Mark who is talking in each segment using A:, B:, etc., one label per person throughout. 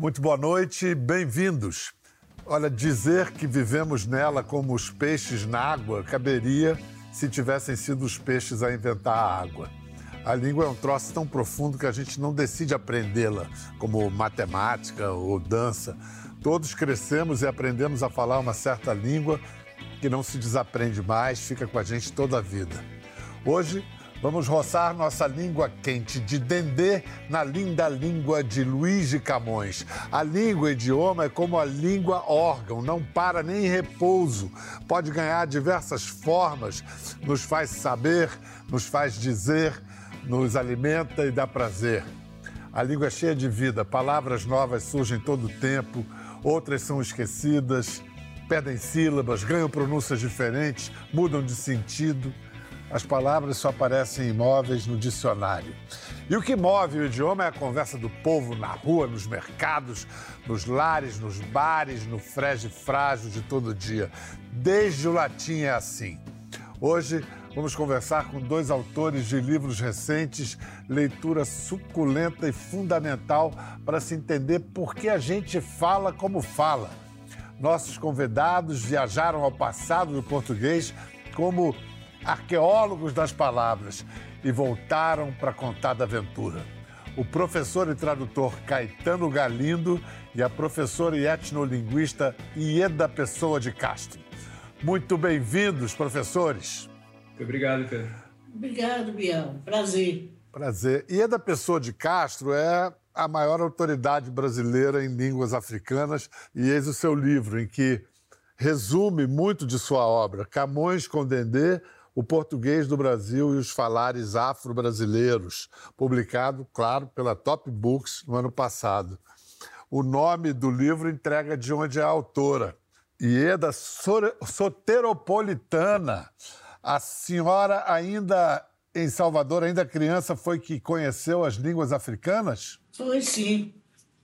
A: Muito boa noite, bem-vindos. Olha, dizer que vivemos nela como os peixes na água caberia se tivessem sido os peixes a inventar a água. A língua é um troço tão profundo que a gente não decide aprendê-la, como matemática ou dança. Todos crescemos e aprendemos a falar uma certa língua que não se desaprende mais, fica com a gente toda a vida. Hoje Vamos roçar nossa língua quente de Dendê na linda língua de Luiz de Camões. A língua idioma é como a língua órgão, não para nem em repouso. Pode ganhar diversas formas, nos faz saber, nos faz dizer, nos alimenta e dá prazer. A língua é cheia de vida, palavras novas surgem todo o tempo, outras são esquecidas, perdem sílabas, ganham pronúncias diferentes, mudam de sentido. As palavras só aparecem imóveis no dicionário. E o que move o idioma é a conversa do povo na rua, nos mercados, nos lares, nos bares, no frege frágil de todo dia. Desde o latim é assim. Hoje vamos conversar com dois autores de livros recentes, leitura suculenta e fundamental para se entender por que a gente fala como fala. Nossos convidados viajaram ao passado do português como arqueólogos das palavras, e voltaram para contar da aventura. O professor e tradutor Caetano Galindo e a professora e etnolinguista Ieda Pessoa de Castro. Muito bem-vindos, professores.
B: Muito obrigado, Pedro.
C: Obrigado, Biel. Prazer.
A: Prazer. Ieda Pessoa de Castro é a maior autoridade brasileira em línguas africanas e eis o seu livro, em que resume muito de sua obra, Camões com Dendê, o Português do Brasil e os Falares Afro-Brasileiros, publicado, claro, pela Top Books no ano passado. O nome do livro entrega de onde é a autora. Ieda Soteropolitana. A senhora ainda em Salvador, ainda criança, foi que conheceu as línguas africanas?
C: Foi sim.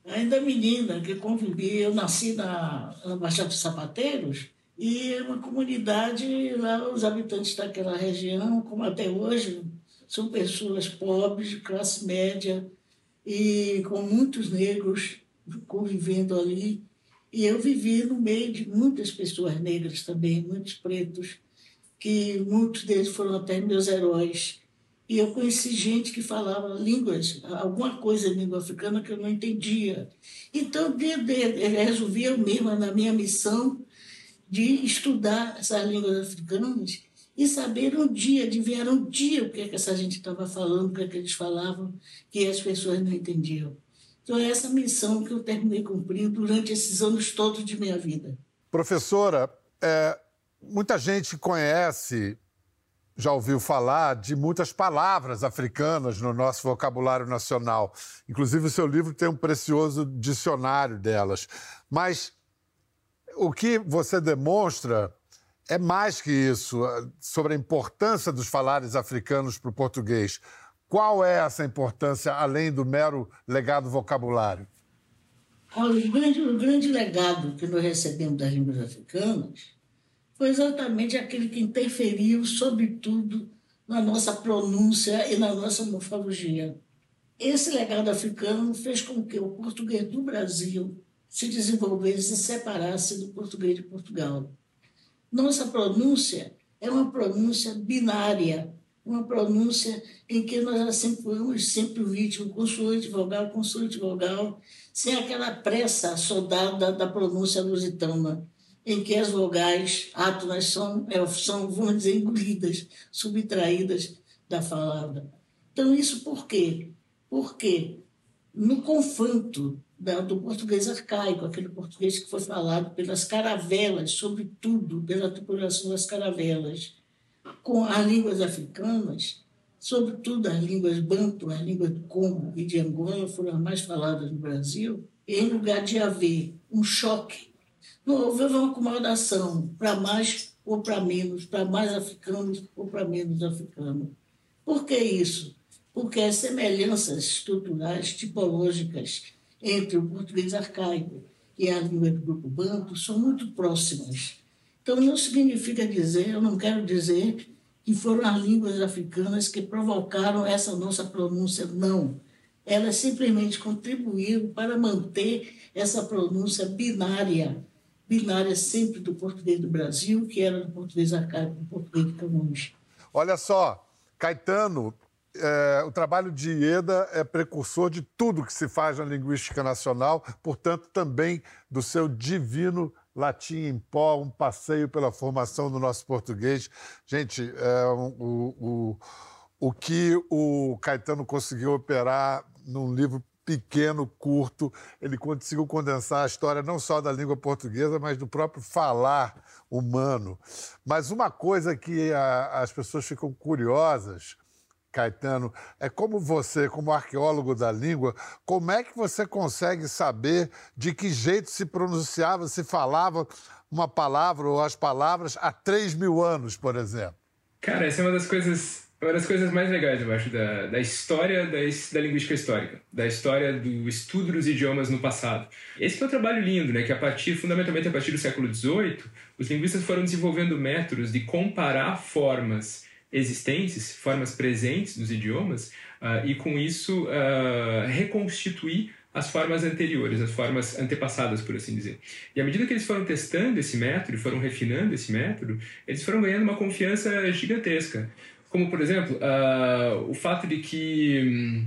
C: Ainda menina que convivi, eu nasci na, na Baixada dos Sapateiros, e uma comunidade, lá os habitantes daquela região, como até hoje, são pessoas pobres, de classe média, e com muitos negros convivendo ali. E eu vivi no meio de muitas pessoas negras também, muitos pretos, que muitos deles foram até meus heróis. E eu conheci gente que falava línguas, alguma coisa em língua africana que eu não entendia. Então, de, resolvi eu mesma, na minha missão, de estudar essas línguas africanas e saber um dia, de ver um dia o que, é que essa gente estava falando, o que, é que eles falavam, que as pessoas não entendiam. Então, é essa missão que eu terminei cumprindo durante esses anos todos de minha vida.
A: Professora, é, muita gente conhece, já ouviu falar de muitas palavras africanas no nosso vocabulário nacional. Inclusive, o seu livro tem um precioso dicionário delas. Mas o que você demonstra é mais que isso, eh, sobre a importância dos falares africanos para o português. Qual é essa importância, além do mero legado vocabulário?
C: O grande, o grande legado que nós recebemos das línguas africanas foi exatamente aquele que interferiu, sobretudo, na nossa pronúncia e na nossa morfologia. Esse legado africano fez com que o português do Brasil se desenvolvesse e se separasse do português de Portugal. Nossa pronúncia é uma pronúncia binária, uma pronúncia em que nós acentuamos sempre o ritmo consoante vogal, consoante vogal, sem aquela pressa soldada da pronúncia lusitana, em que as vogais átonas são, é, são, vamos dizer, engolidas, subtraídas da palavra. Então, isso por quê? Porque no confronto do português arcaico, aquele português que foi falado pelas caravelas, sobretudo pela tripulação das caravelas, com as línguas africanas, sobretudo as línguas banto, as línguas do Congo e de Angola foram as mais faladas no Brasil, em lugar de haver um choque, não houve uma acomodação para mais ou para menos, para mais africanos ou para menos africanos. Por que isso? Porque as semelhanças estruturais, tipológicas, entre o português arcaico e a língua do grupo banto são muito próximas. Então, não significa dizer, eu não quero dizer que foram as línguas africanas que provocaram essa nossa pronúncia, não. elas simplesmente contribuíram para manter essa pronúncia binária, binária sempre do português do Brasil, que era do português arcaico, do português de Camões.
A: Olha só, Caetano, é, o trabalho de Ieda é precursor de tudo que se faz na linguística nacional, portanto, também do seu divino latim em pó, um passeio pela formação do nosso português. Gente, é, o, o, o que o Caetano conseguiu operar num livro pequeno, curto, ele conseguiu condensar a história não só da língua portuguesa, mas do próprio falar humano. Mas uma coisa que a, as pessoas ficam curiosas, Caetano, é como você, como arqueólogo da língua, como é que você consegue saber de que jeito se pronunciava, se falava uma palavra ou as palavras há 3 mil anos, por exemplo?
B: Cara, essa é uma das coisas uma das coisas mais legais, eu acho, da, da história da, da linguística histórica, da história do estudo dos idiomas no passado. Esse é um trabalho lindo, né? Que a partir, fundamentalmente a partir do século XVIII, os linguistas foram desenvolvendo métodos de comparar formas existentes, formas presentes dos idiomas, uh, e com isso uh, reconstituir as formas anteriores, as formas antepassadas, por assim dizer. E à medida que eles foram testando esse método, foram refinando esse método, eles foram ganhando uma confiança gigantesca. Como, por exemplo, uh, o fato de que,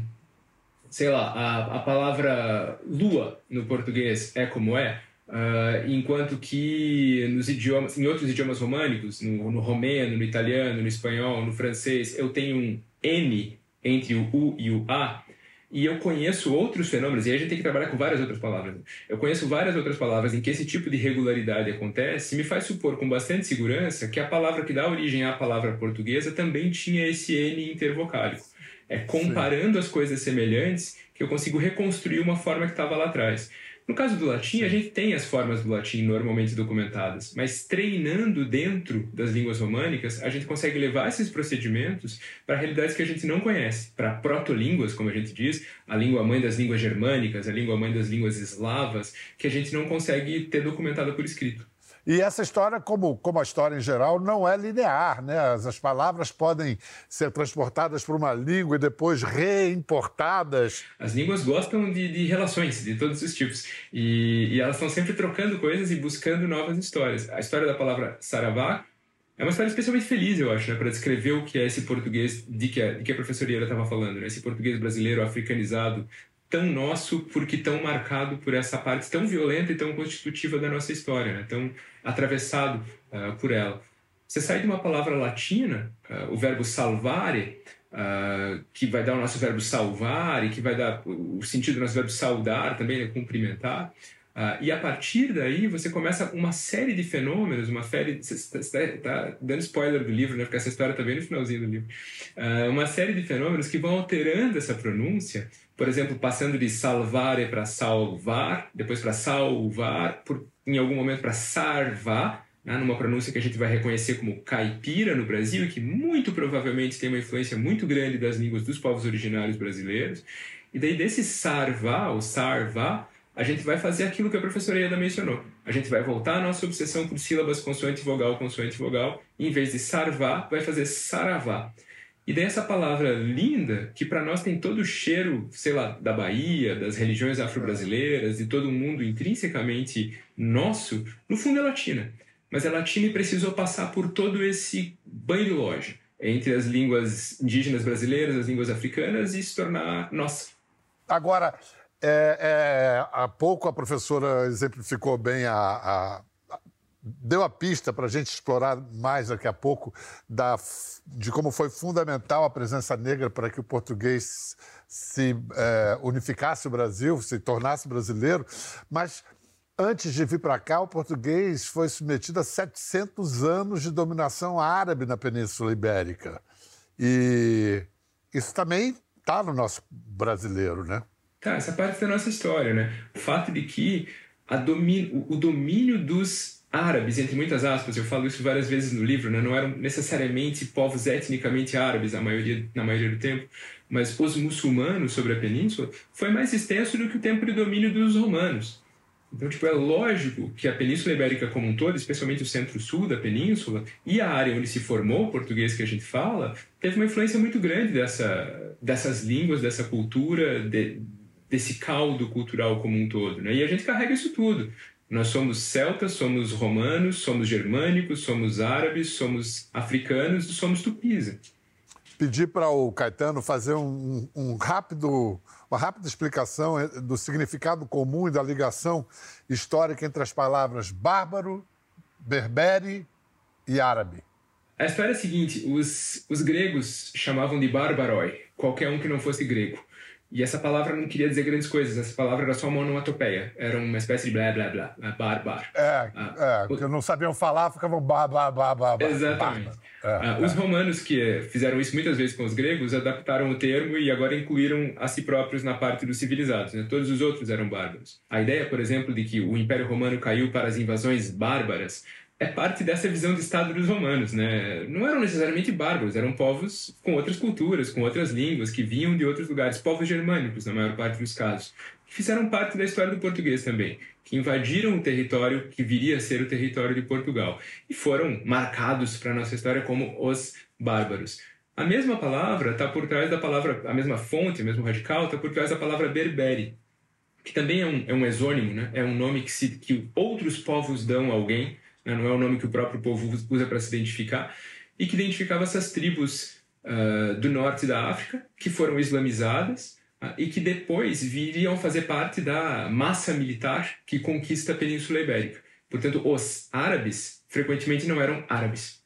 B: sei lá, a, a palavra lua no português é como é, Uh, enquanto que nos idiomas, em outros idiomas românicos, no, no, romeno, no italiano, no espanhol, no francês, eu tenho um N entre o U e o A, e eu conheço outros fenômenos, e aí a gente tem que trabalhar com várias outras palavras. Eu conheço várias outras palavras em que esse tipo de regularidade acontece, e me faz supor com bastante segurança que a palavra que dá origem à palavra portuguesa também tinha esse N intervocálico. É comparando Sim. as coisas semelhantes que eu consigo reconstruir uma forma que estava lá atrás. No caso do latim, a gente tem as formas do latim normalmente documentadas, mas treinando dentro das línguas românicas, a gente consegue levar esses procedimentos para realidades que a gente não conhece, para protolínguas, como a gente diz, a língua mãe das línguas germânicas, a língua mãe das línguas eslavas, que a gente não consegue ter documentada por escrito.
A: E essa história, como, como a história em geral, não é linear, né? As, as palavras podem ser transportadas para uma língua e depois reimportadas.
B: As línguas gostam de, de relações de todos os tipos e, e elas estão sempre trocando coisas e buscando novas histórias. A história da palavra saravá é uma história especialmente feliz, eu acho, né, para descrever o que é esse português de que a, de que a professora estava falando, né? esse português brasileiro africanizado, tão nosso porque tão marcado por essa parte tão violenta e tão constitutiva da nossa história, né? tão atravessado uh, por ela. Você sai de uma palavra latina, uh, o verbo salvare, uh, que vai dar o nosso verbo salvar e que vai dar o sentido do nosso verbo saudar também, né? cumprimentar. E a partir daí você começa uma série de fenômenos, uma série. Você está tá dando spoiler do livro, né? porque essa história está bem no finalzinho do livro. uma série de fenômenos que vão alterando essa pronúncia por exemplo, passando de salvare para salvar, depois para salvar, por, em algum momento para sarvar, né, numa pronúncia que a gente vai reconhecer como caipira no Brasil e que muito provavelmente tem uma influência muito grande das línguas dos povos originários brasileiros. E daí desse sarvá, ou sarvá, a gente vai fazer aquilo que a professora Ieda mencionou. A gente vai voltar à nossa obsessão por sílabas consoante vogal, consoante vogal, e em vez de sarvá, vai fazer saravá. E daí essa palavra linda, que para nós tem todo o cheiro, sei lá, da Bahia, das religiões afro-brasileiras, de todo mundo intrinsecamente nosso, no fundo é latina. Mas é latina e precisou passar por todo esse banho de loja entre as línguas indígenas brasileiras, as línguas africanas e se tornar nossa.
A: Agora, é, é, há pouco a professora exemplificou bem a, a deu a pista para a gente explorar mais daqui a pouco da, de como foi fundamental a presença negra para que o português se é, unificasse o Brasil, se tornasse brasileiro. Mas antes de vir para cá, o português foi submetido a 700 anos de dominação árabe na Península Ibérica. E isso também está no nosso brasileiro, né?
B: Tá, essa parte da nossa história, né? O fato de que domi o domínio dos árabes, entre muitas aspas, eu falo isso várias vezes no livro, né? não eram necessariamente povos etnicamente árabes a maioria, na maioria do tempo, mas os muçulmanos sobre a península foi mais extenso do que o tempo de domínio dos romanos. Então, tipo, é lógico que a Península Ibérica como um todo, especialmente o centro-sul da península e a área onde se formou o português que a gente fala, teve uma influência muito grande dessa, dessas línguas, dessa cultura, de, desse caldo cultural como um todo. Né? E a gente carrega isso tudo. Nós somos celtas, somos romanos, somos germânicos, somos árabes, somos africanos e somos tupis.
A: Pedir para o Caetano fazer um, um rápido uma rápida explicação é, do significado comum e da ligação histórica entre as palavras bárbaro, berbere e árabe.
B: A história é a seguinte: os, os gregos chamavam de barbaroi qualquer um que não fosse grego. E essa palavra não queria dizer grandes coisas, essa palavra era só uma onomatopeia, era uma espécie de blá blá blá, bar bar.
A: É, ah, é, porque não sabiam falar, ficavam bar bar bar bar.
B: Exatamente. É, ah, é. Os romanos que fizeram isso muitas vezes com os gregos adaptaram o termo e agora incluíram a si próprios na parte dos civilizados. Né? Todos os outros eram bárbaros. A ideia, por exemplo, de que o Império Romano caiu para as invasões bárbaras é parte dessa visão de Estado dos romanos, né? Não eram necessariamente bárbaros, eram povos com outras culturas, com outras línguas, que vinham de outros lugares, povos germânicos, na maior parte dos casos, que fizeram parte da história do português também, que invadiram o território que viria a ser o território de Portugal e foram marcados para a nossa história como os bárbaros. A mesma palavra está por trás da palavra, a mesma fonte, o mesmo radical, está por trás da palavra berbere, que também é um, é um exônimo, né? é um nome que, se, que outros povos dão a alguém né? não é o nome que o próprio povo usa para se identificar, e que identificava essas tribos uh, do norte da África, que foram islamizadas uh, e que depois viriam fazer parte da massa militar que conquista a Península Ibérica. Portanto, os árabes frequentemente não eram árabes.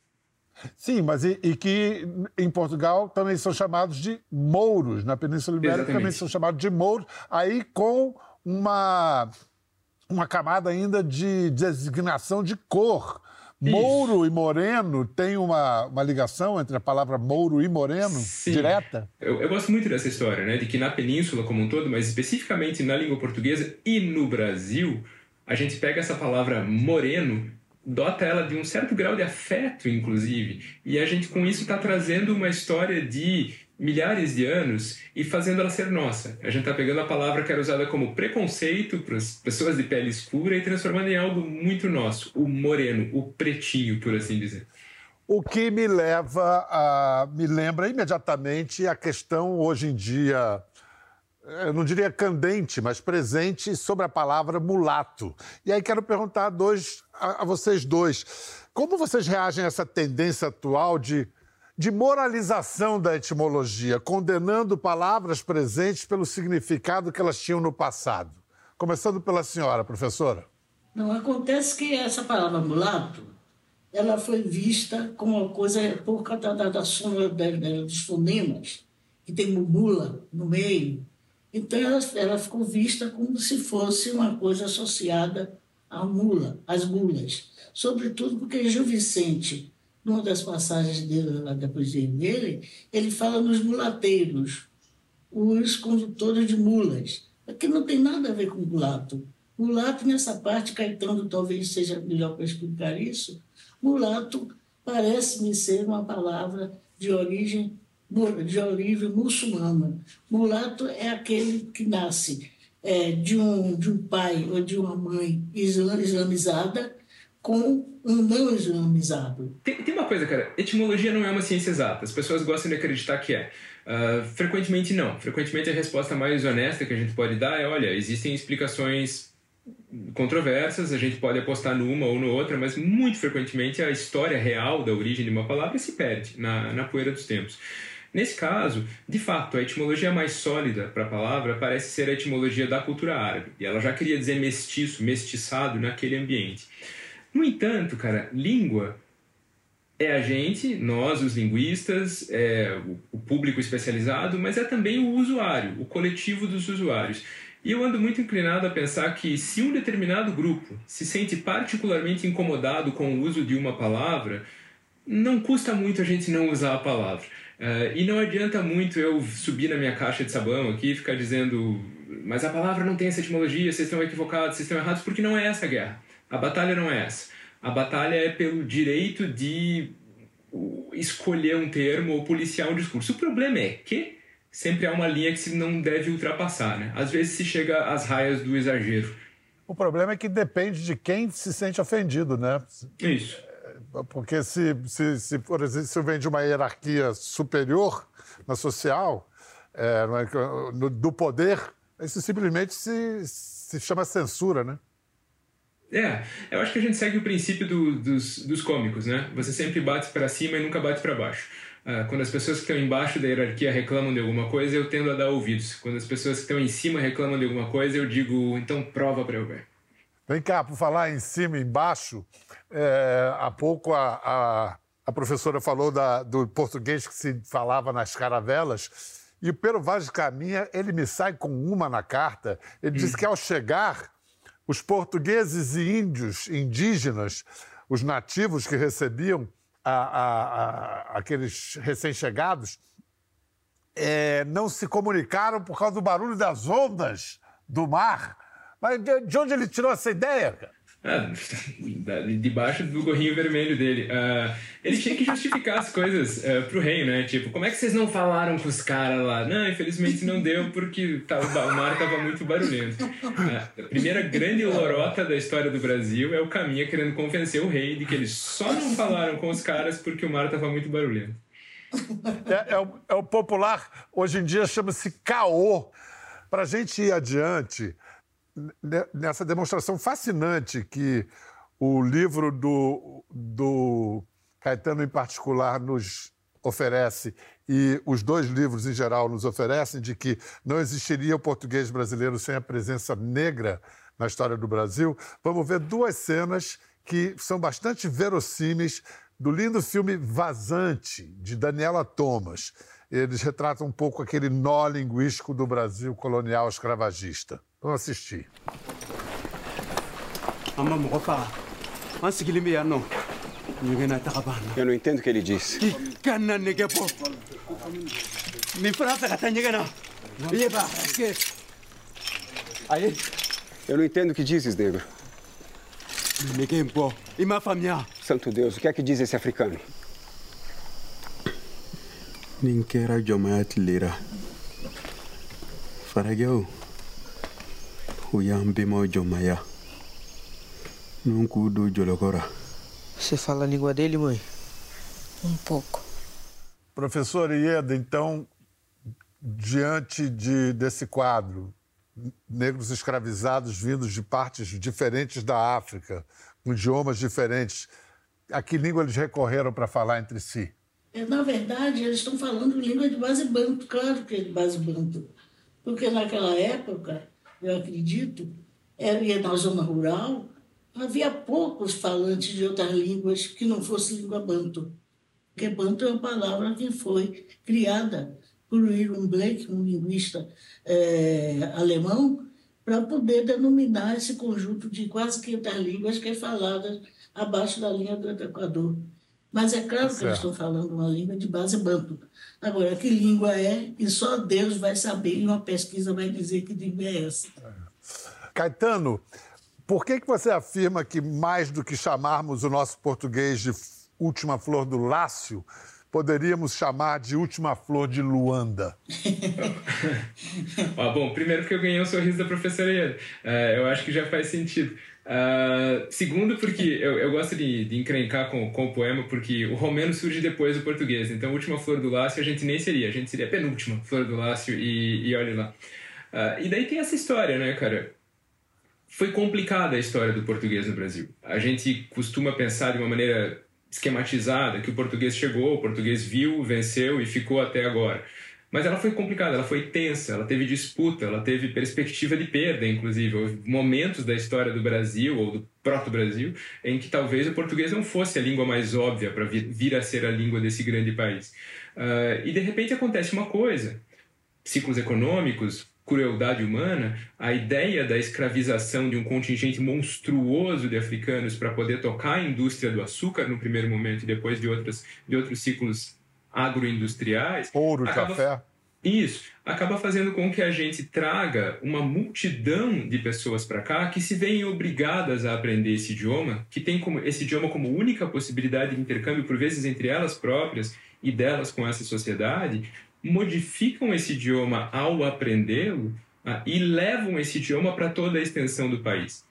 A: Sim, mas e, e, que em Portugal também são chamados de mouros, na Península Ibérica Exatamente. também são chamados de mouros, aí com uma uma camada ainda de designação de cor. Isso. Mouro e moreno tem uma, uma ligação entre a palavra mouro e moreno Sim. direta?
B: Eu, eu, gosto muito dessa história, né? De que na península como um todo, mas especificamente na língua portuguesa e no Brasil, a gente pega essa palavra moreno, dota ela de um certo grau de afeto, inclusive, e a gente com isso está trazendo uma história de milhares de anos e fazendo ela ser nossa. A gente está pegando a palavra que era usada como preconceito para as pessoas de pele escura e transformando em algo muito nosso, o moreno, o pretinho, por assim dizer.
A: O que me leva a. me lembra imediatamente a questão hoje em dia. Eu não diria candente, mas presente sobre a palavra mulato. E aí quero perguntar a, dois, a, a vocês dois: como vocês reagem a essa tendência atual de de moralização da etimologia, condenando palavras presentes pelo significado que elas tinham no passado. Começando pela senhora, professora.
C: Não, acontece que essa palavra mulato, ela foi vista como uma coisa por causa da, da soma dos fonemas, que tem mula no meio. Então, ela, ela ficou vista como se fosse uma coisa associada à mula, às mulas. Sobretudo porque Gil Vicente numa das passagens dele, lá da poesia dele, ele fala nos mulateiros, os condutores de mulas, que não tem nada a ver com mulato. Mulato, nessa parte, Caetano talvez seja melhor para explicar isso. Mulato parece-me ser uma palavra de origem de origem muçulmana. Mulato é aquele que nasce é, de, um, de um pai ou de uma mãe islamizada com não islamizado.
B: Tem, tem uma coisa, cara. Etimologia não é uma ciência exata. As pessoas gostam de acreditar que é. Uh, frequentemente não. Frequentemente a resposta mais honesta que a gente pode dar é: olha, existem explicações controversas, a gente pode apostar numa ou no outra, mas muito frequentemente a história real da origem de uma palavra se perde na, na poeira dos tempos. Nesse caso, de fato, a etimologia mais sólida para a palavra parece ser a etimologia da cultura árabe, e ela já queria dizer mestiço, mestiçado naquele ambiente. No entanto, cara, língua é a gente, nós, os linguistas, é o público especializado, mas é também o usuário, o coletivo dos usuários. E eu ando muito inclinado a pensar que se um determinado grupo se sente particularmente incomodado com o uso de uma palavra, não custa muito a gente não usar a palavra. Uh, e não adianta muito eu subir na minha caixa de sabão aqui e ficar dizendo mas a palavra não tem essa etimologia, vocês estão equivocados, vocês estão errados, porque não é essa a guerra. A batalha não é essa. A batalha é pelo direito de escolher um termo ou policiar um discurso. O problema é que sempre há uma linha que se não deve ultrapassar, né? Às vezes se chega às raias do exagero.
A: O problema é que depende de quem se sente ofendido, né?
B: Isso.
A: Porque se, se, se por exemplo, se vem de uma hierarquia superior na social, é, no, do poder, isso simplesmente se, se chama censura, né?
B: É, eu acho que a gente segue o princípio do, dos, dos cômicos, né? Você sempre bate para cima e nunca bate para baixo. Ah, quando as pessoas que estão embaixo da hierarquia reclamam de alguma coisa, eu tendo a dar ouvidos. Quando as pessoas que estão em cima reclamam de alguma coisa, eu digo, então prova para eu ver.
A: Vem cá, por falar em cima e embaixo, é, há pouco a, a, a professora falou da, do português que se falava nas caravelas. E o Pedro Vaz de Caminha, ele me sai com uma na carta. Ele hum. disse que ao chegar, os portugueses e índios indígenas, os nativos que recebiam a, a, a, aqueles recém-chegados, é, não se comunicaram por causa do barulho das ondas do mar. Mas de, de onde ele tirou essa ideia?
B: Ah, debaixo do gorrinho vermelho dele. Uh, ele tinha que justificar as coisas uh, pro rei, né? Tipo, como é que vocês não falaram com os caras lá? Não, infelizmente não deu porque o mar tava muito barulhento. Uh, a primeira grande lorota da história do Brasil é o Caminha querendo convencer o rei de que eles só não falaram com os caras porque o mar tava muito barulhento.
A: É, é, o, é o popular, hoje em dia chama-se caô. Pra gente ir adiante, nessa demonstração fascinante que o livro do, do Caetano, em particular, nos oferece e os dois livros, em geral, nos oferecem, de que não existiria o português brasileiro sem a presença negra na história do Brasil, vamos ver duas cenas que são bastante verossímeis do lindo filme Vazante, de Daniela Thomas. Eles retratam um pouco aquele nó linguístico do Brasil colonial escravagista. Vamos assistir.
D: Eu não entendo o que ele disse. Eu não entendo o que dizes, negro. Santo Deus, o que é que diz esse africano?
E: Ninkera Jomayat Lira. Farageu. Uyambimo Jomaya. Nuncudo Jologora.
F: Você fala a língua dele, mãe?
G: Um pouco.
A: Professor Ieda, então, diante de, desse quadro, negros escravizados vindos de partes diferentes da África, com idiomas diferentes, a que língua eles recorreram para falar entre si?
C: É, na verdade, eles estão falando língua de base banto, claro que é de base banto. Porque naquela época, eu acredito, era na zona rural, havia poucos falantes de outras línguas que não fosse língua banto. Porque banto é uma palavra que foi criada por William Blake, um linguista é, alemão, para poder denominar esse conjunto de quase 500 línguas que é falada abaixo da linha do Equador. Mas é claro que eles estão falando uma língua de base banto. Agora, que língua é, e só Deus vai saber, e uma pesquisa vai dizer que língua é essa.
A: Caetano, por que, que você afirma que, mais do que chamarmos o nosso português de última flor do Lácio, poderíamos chamar de última flor de Luanda?
B: ah, bom, primeiro porque eu ganhei o sorriso da professora Ieda. Uh, eu acho que já faz sentido. Uh, segundo, porque eu, eu gosto de, de encrencar com, com o poema, porque o romeno surge depois do português. Então, a última flor do Lácio a gente nem seria, a gente seria a penúltima flor do Lácio, e, e olha lá. Uh, e daí tem essa história, né, cara? Foi complicada a história do português no Brasil. A gente costuma pensar de uma maneira esquematizada que o português chegou, o português viu, venceu e ficou até agora. Mas ela foi complicada, ela foi tensa, ela teve disputa, ela teve perspectiva de perda, inclusive. Houve momentos da história do Brasil, ou do proto-Brasil, em que talvez o português não fosse a língua mais óbvia para vir, a ser a língua desse grande país. Uh, e de repente acontece uma coisa: ciclos econômicos, crueldade humana, a ideia da escravização de um contingente monstruoso de africanos para poder tocar a indústria do açúcar no primeiro momento e depois de, outras, de outros ciclos agroindustriais.
A: Ouro, acaba, café.
B: Isso. Acaba fazendo com que a gente traga uma multidão de pessoas para cá que se veem obrigadas a aprender esse idioma, que tem como, esse idioma como única possibilidade de intercâmbio, por vezes, entre elas próprias e delas com essa sociedade, modificam esse idioma ao aprendê-lo ah, e levam esse idioma para toda a extensão do país.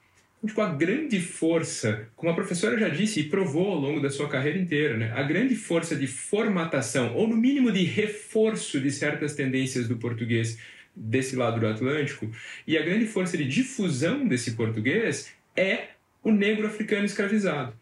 B: Tipo, a grande força, como a professora já disse e provou ao longo da sua carreira inteira, né? a grande força de formatação, ou no mínimo de reforço de certas tendências do português desse lado do Atlântico, e a grande força de difusão desse português é o negro africano escravizado.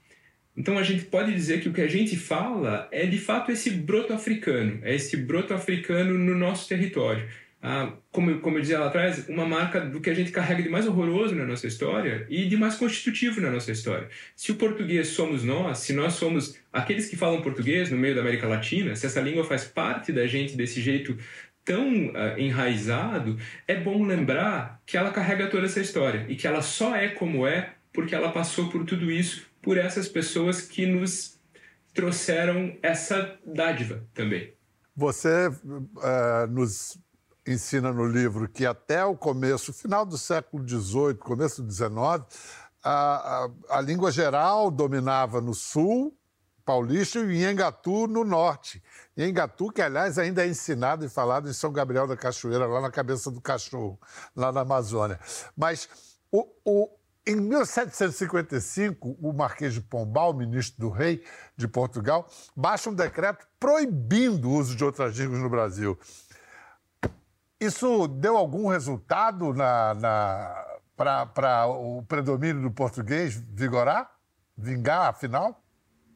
B: Então a gente pode dizer que o que a gente fala é de fato esse broto africano, é esse broto africano no nosso território ah, como, como eu dizia lá atrás, uma marca do que a gente carrega de mais horroroso na nossa história e de mais constitutivo na nossa história. Se o português somos nós, se nós somos aqueles que falam português no meio da América Latina, se essa língua faz parte da gente desse jeito tão uh, enraizado, é bom lembrar que ela carrega toda essa história e que ela só é como é porque ela passou por tudo isso, por essas pessoas que nos trouxeram essa dádiva também.
A: Você uh, nos ensina no livro que até o começo, final do século XVIII, começo do XIX, a, a, a língua geral dominava no sul, paulista, e Nhangatu no norte. Nhangatu, que aliás ainda é ensinado e falado em São Gabriel da Cachoeira, lá na cabeça do cachorro, lá na Amazônia. Mas o, o, em 1755, o Marquês de Pombal, ministro do rei de Portugal, baixa um decreto proibindo o uso de outras línguas no Brasil. Isso deu algum resultado na, na para o predomínio do português vigorar? Vingar, afinal?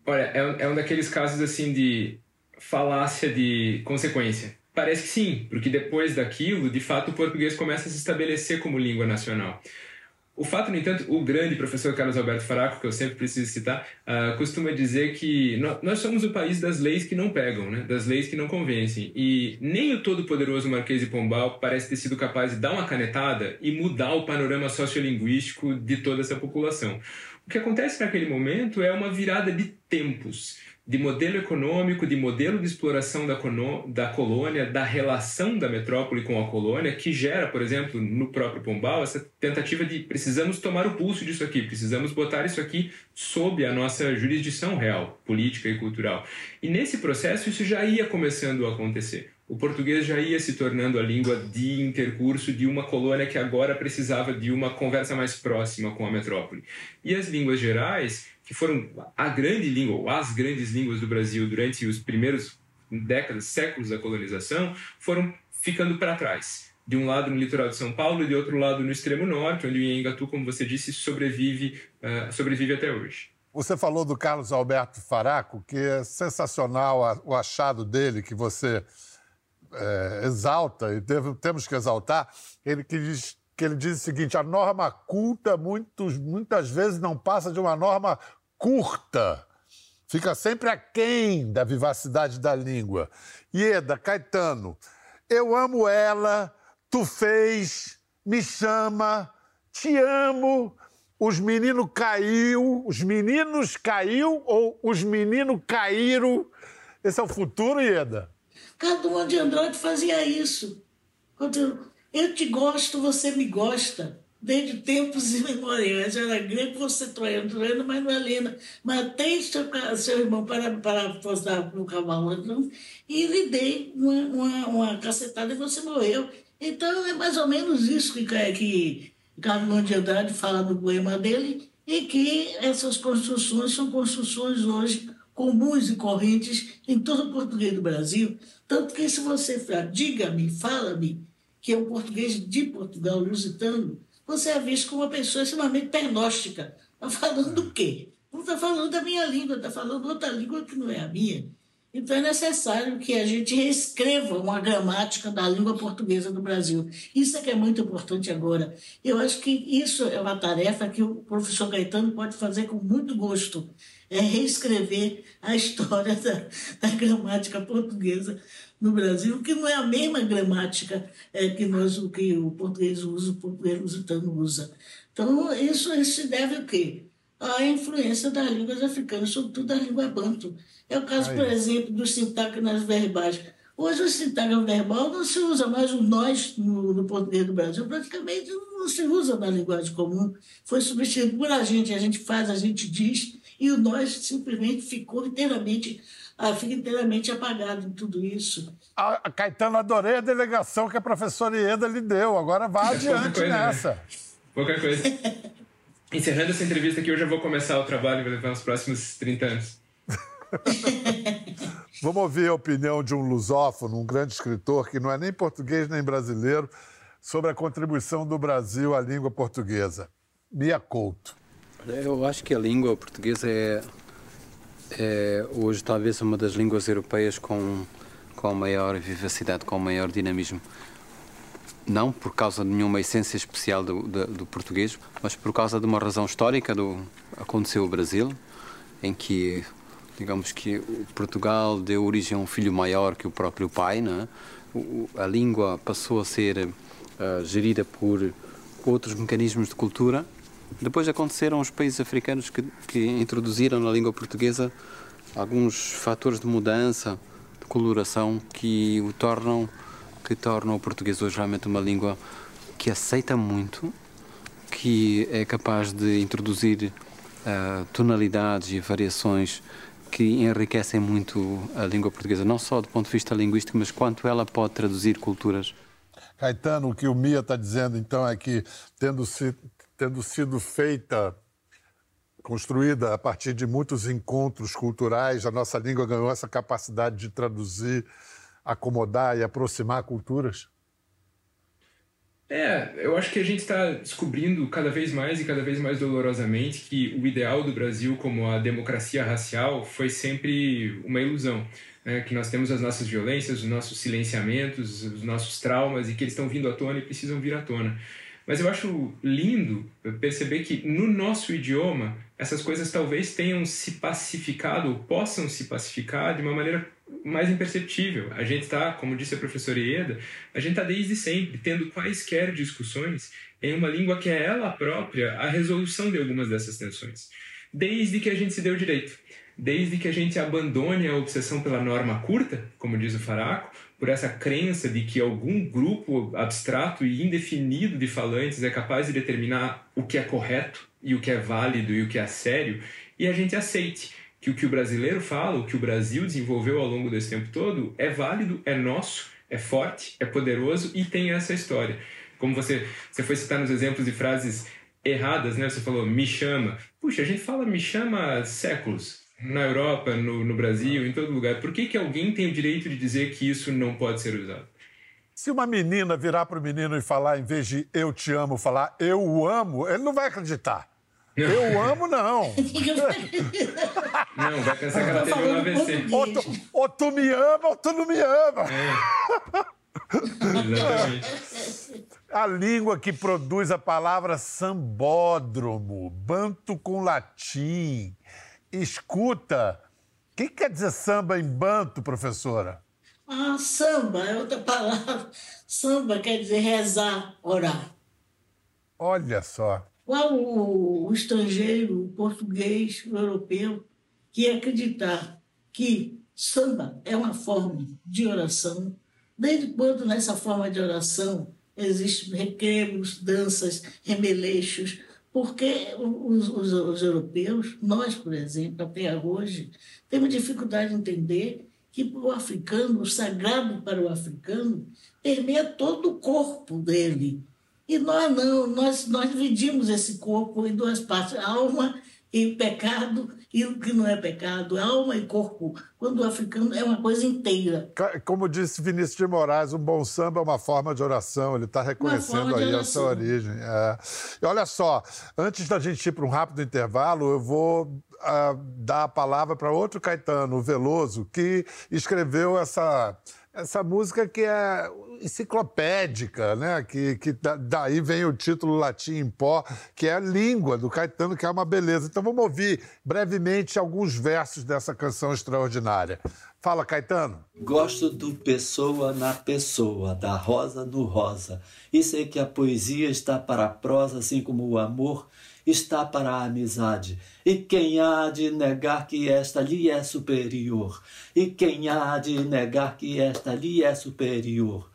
B: Olha, é, é um daqueles casos assim de falácia de consequência. Parece que sim, porque depois daquilo, de fato, o português começa a se estabelecer como língua nacional. O fato, no entanto, o grande professor Carlos Alberto Faraco, que eu sempre preciso citar, uh, costuma dizer que nós somos o país das leis que não pegam, né? das leis que não convencem. E nem o todo-poderoso Marquês de Pombal parece ter sido capaz de dar uma canetada e mudar o panorama sociolinguístico de toda essa população. O que acontece naquele momento é uma virada de tempos de modelo econômico, de modelo de exploração da, da colônia, da relação da metrópole com a colônia, que gera, por exemplo, no próprio Pombal, essa tentativa de precisamos tomar o pulso disso aqui, precisamos botar isso aqui sob a nossa jurisdição real, política e cultural. E nesse processo isso já ia começando a acontecer. O português já ia se tornando a língua de intercurso de uma colônia que agora precisava de uma conversa mais próxima com a metrópole. E as línguas gerais que foram a grande língua, ou as grandes línguas do Brasil durante os primeiros décadas, séculos da colonização, foram ficando para trás. De um lado no litoral de São Paulo e de outro lado no extremo norte, onde o Iengatu, como você disse, sobrevive, uh, sobrevive até hoje.
A: Você falou do Carlos Alberto Faraco, que é sensacional o achado dele, que você é, exalta, e temos que exaltar, ele que diz que ele diz o seguinte: a norma culta muitos, muitas vezes não passa de uma norma curta. Fica sempre aquém da vivacidade da língua. Ieda, Caetano, eu amo ela, tu fez, me chama, te amo. Os meninos caiu, os meninos caiu ou os meninos caíram? Esse é o futuro, Ieda?
C: Cada de Andrade fazia isso. Eu te gosto, você me gosta. Desde tempos imemoriais. Era mas não é Lena. Matei seu, seu irmão para, para postar no cavalo e lhe dei uma, uma, uma cacetada e você morreu. Então é mais ou menos isso que, que Carlos de Andrade fala no poema dele, e que essas construções são construções hoje comuns e correntes em todo o português do Brasil. Tanto que se você falar, diga-me, fala-me, que é o português de Portugal, lusitano, você é visto como uma pessoa extremamente pernóstica. Está falando do quê? Não está falando da minha língua, está falando outra língua que não é a minha. Então é necessário que a gente reescreva uma gramática da língua portuguesa do Brasil. Isso é que é muito importante agora. Eu acho que isso é uma tarefa que o professor Gaetano pode fazer com muito gosto. É reescrever a história da, da gramática portuguesa no Brasil, que não é a mesma gramática é, que, nós, que o português usa, o português lusitano usa. Então, isso, isso se deve ao quê? À influência das línguas africanas, sobretudo da língua banto. É o caso, por exemplo, dos sintágmas verbais. Hoje o sintagma verbal não se usa mais o nós no, no, português do Brasil, praticamente não se usa na linguagem comum. Foi substituído por a gente, a gente faz, a gente diz, e o nós simplesmente ficou inteiramente ah, fica inteiramente apagado em tudo isso.
A: A, Caetano, adorei a delegação que a professora Ieda lhe deu. Agora vá adiante
B: coisa,
A: nessa. Né?
B: Pouca coisa. encerrando essa entrevista aqui, eu já vou começar o trabalho, vai levar os próximos 30 anos.
A: Vamos ouvir a opinião de um lusófono, um grande escritor, que não é nem português nem brasileiro, sobre a contribuição do Brasil à língua portuguesa. Mia Couto.
H: Eu acho que a língua portuguesa é, é hoje talvez uma das línguas europeias com, com maior vivacidade, com maior dinamismo. Não por causa de nenhuma essência especial do, do, do português, mas por causa de uma razão histórica do aconteceu o Brasil, em que digamos que Portugal deu origem a um filho maior que o próprio pai, né? a língua passou a ser uh, gerida por outros mecanismos de cultura. Depois aconteceram os países africanos que, que introduziram na língua portuguesa alguns fatores de mudança, de coloração que o tornam que tornam o português hoje realmente uma língua que aceita muito, que é capaz de introduzir uh, tonalidades e variações que enriquecem muito a língua portuguesa, não só do ponto de vista linguístico, mas quanto ela pode traduzir culturas.
A: Caetano, o que o Mia está dizendo, então, é que, tendo, se, tendo sido feita, construída a partir de muitos encontros culturais, a nossa língua ganhou essa capacidade de traduzir, acomodar e aproximar culturas?
B: É, eu acho que a gente está descobrindo cada vez mais e cada vez mais dolorosamente que o ideal do Brasil como a democracia racial foi sempre uma ilusão. Né? Que nós temos as nossas violências, os nossos silenciamentos, os nossos traumas e que eles estão vindo à tona e precisam vir à tona. Mas eu acho lindo perceber que no nosso idioma essas coisas talvez tenham se pacificado ou possam se pacificar de uma maneira mais imperceptível. A gente está, como disse a professora Ieda, a gente está desde sempre tendo quaisquer discussões em uma língua que é ela própria a resolução de algumas dessas tensões. Desde que a gente se deu direito. Desde que a gente abandone a obsessão pela norma curta, como diz o Faraco, por essa crença de que algum grupo abstrato e indefinido de falantes é capaz de determinar o que é correto e o que é válido e o que é sério, e a gente aceite que o que o brasileiro fala, o que o Brasil desenvolveu ao longo desse tempo todo, é válido, é nosso, é forte, é poderoso e tem essa história. Como você, você foi citar nos exemplos de frases erradas, né? Você falou me chama. Puxa, a gente fala me chama há séculos. Na Europa, no, no Brasil, em todo lugar. Por que, que alguém tem o direito de dizer que isso não pode ser usado?
A: Se uma menina virar para o menino e falar, em vez de eu te amo, falar eu o amo, ele não vai acreditar. Eu amo, não.
B: Não, vai pensar que ela teve um AVC.
A: Ou tu, ou tu me ama ou tu não me ama.
B: É. Exatamente.
A: A língua que produz a palavra sambódromo, banto com latim. Escuta. O que quer dizer samba em banto, professora?
C: Ah, samba é outra palavra. Samba quer dizer rezar, orar.
A: Olha só.
C: Qual o, o estrangeiro, o português, o europeu, que acreditar que samba é uma forma de oração, desde quando nessa forma de oração existem requebros, danças, remeleixos, porque os, os, os, europeus, nós, por exemplo, até hoje, temos dificuldade de entender que o africano, o sagrado para o africano, permeia todo o corpo dele. E nós não, nós, nós dividimos esse corpo em duas partes, alma e pecado e o que não é pecado, alma e corpo. Quando o africano é uma coisa inteira.
A: Como disse Vinícius de Moraes, um bom samba é uma forma de oração, ele está reconhecendo aí a sua origem. É. E olha só, antes da gente ir para um rápido intervalo, eu vou uh, dar a palavra para outro Caetano, o Veloso, que escreveu essa essa música que é enciclopédica, né? Que, que daí vem o título latim em pó, que é a língua do Caetano, que é uma beleza. Então vamos ouvir brevemente alguns versos dessa canção extraordinária. Fala, Caetano.
I: Gosto do pessoa na pessoa, da rosa no rosa. E sei que a poesia está para a prosa, assim como o amor está para a amizade. E quem há de negar que esta lhe é superior? E quem há de negar que esta lhe é superior?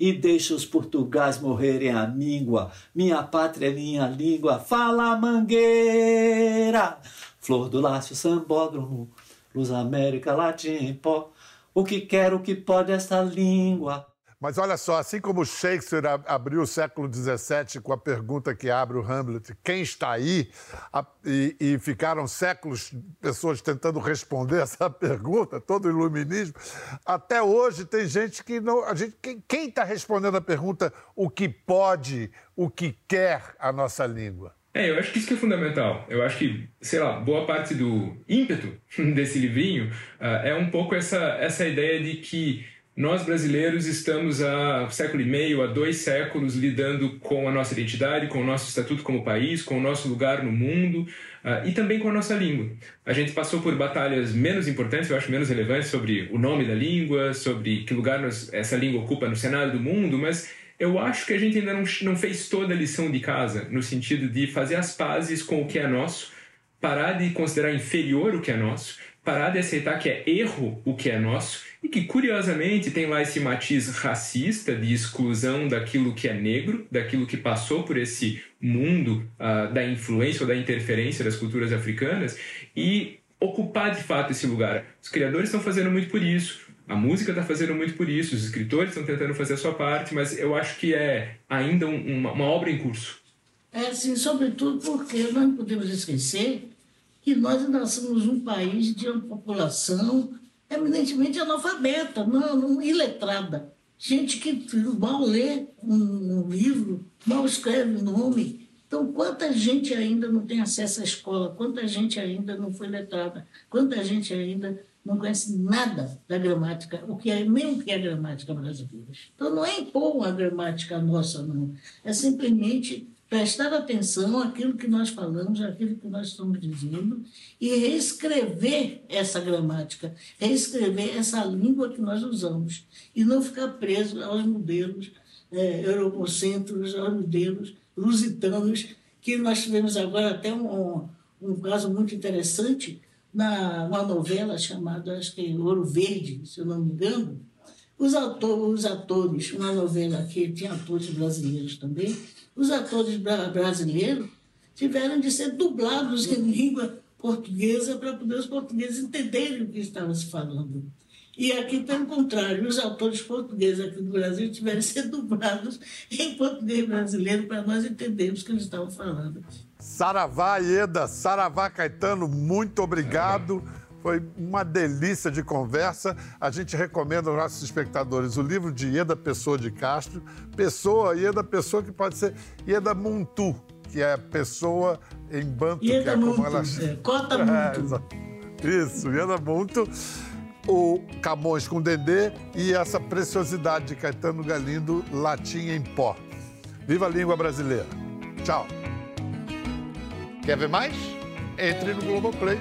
I: E deixa os portugais morrerem a míngua, minha pátria é minha língua, fala mangueira, flor do lácio sambódromo, luz América Latim em pó, o que quer, o que pode esta língua.
A: Mas olha só, assim como Shakespeare abriu o século XVII com a pergunta que abre o Hamlet, quem está aí? E, e ficaram séculos pessoas tentando responder essa pergunta, todo o iluminismo. Até hoje tem gente que não. A gente, quem está respondendo a pergunta o que pode, o que quer a nossa língua?
B: É, eu acho que isso que é fundamental. Eu acho que, sei lá, boa parte do ímpeto desse livrinho uh, é um pouco essa, essa ideia de que nós brasileiros estamos há um século e meio, há dois séculos, lidando com a nossa identidade, com o nosso estatuto como país, com o nosso lugar no mundo uh, e também com a nossa língua. A gente passou por batalhas menos importantes, eu acho menos relevantes, sobre o nome da língua, sobre que lugar nós, essa língua ocupa no cenário do mundo, mas eu acho que a gente ainda não, não fez toda a lição de casa, no sentido de fazer as pazes com o que é nosso, parar de considerar inferior o que é nosso, parar de aceitar que é erro o que é nosso e que, curiosamente, tem lá esse matiz racista de exclusão daquilo que é negro, daquilo que passou por esse mundo uh, da influência ou da interferência das culturas africanas e ocupar de fato esse lugar. Os criadores estão fazendo muito por isso. A música está fazendo muito por isso, os escritores estão tentando fazer a sua parte, mas eu acho que é ainda um, uma, uma, obra em curso.
C: É, sim, sobretudo porque não podemos esquecer que nós ainda somos um país de uma população eminentemente analfabeta, não, não iletrada. Gente que mal lê um, um livro, mal escreve nome. Então, quanta gente ainda não tem acesso à escola, quanta gente ainda não foi letrada, quanta gente ainda não conhece nada da gramática, o que é mesmo que é gramática brasileira. Então não é impor uma gramática nossa, não. É simplesmente prestar atenção àquilo que nós falamos, àquilo que nós estamos dizendo, e reescrever essa gramática, reescrever essa língua que nós usamos, e não ficar preso aos modelos é, aos modelos lusitanos, que nós tivemos agora até um, um caso muito interessante, na uma novela chamada, acho que Ouro Verde, se eu não me engano, os, os atores, uma novela que tinha atores brasileiros também, os atores bra brasileiros tiveram de ser dublados em língua portuguesa para poder os portugueses entenderem o que estava se falando. E aqui, pelo contrário, os autores portugueses aqui do Brasil tiveram de ser dublados em português brasileiro para nós entendermos o que eles estavam falando.
A: Saravá Ieda, Saravá Caetano, muito obrigado. Foi uma delícia de conversa. A gente recomenda aos nossos espectadores o livro de Ieda Pessoa de Castro. Pessoa, Ieda Pessoa, que pode ser Ieda Muntu, que é pessoa em banto,
C: Ieda
A: que é
C: como
A: ela
C: é, Cota Muntu.
A: É, isso, Ieda Muntu. O Camões com Dendê e essa preciosidade de Caetano Galindo, Latim em Pó. Viva a língua brasileira. Tchau. Quer ver mais? Entre no Globoplay.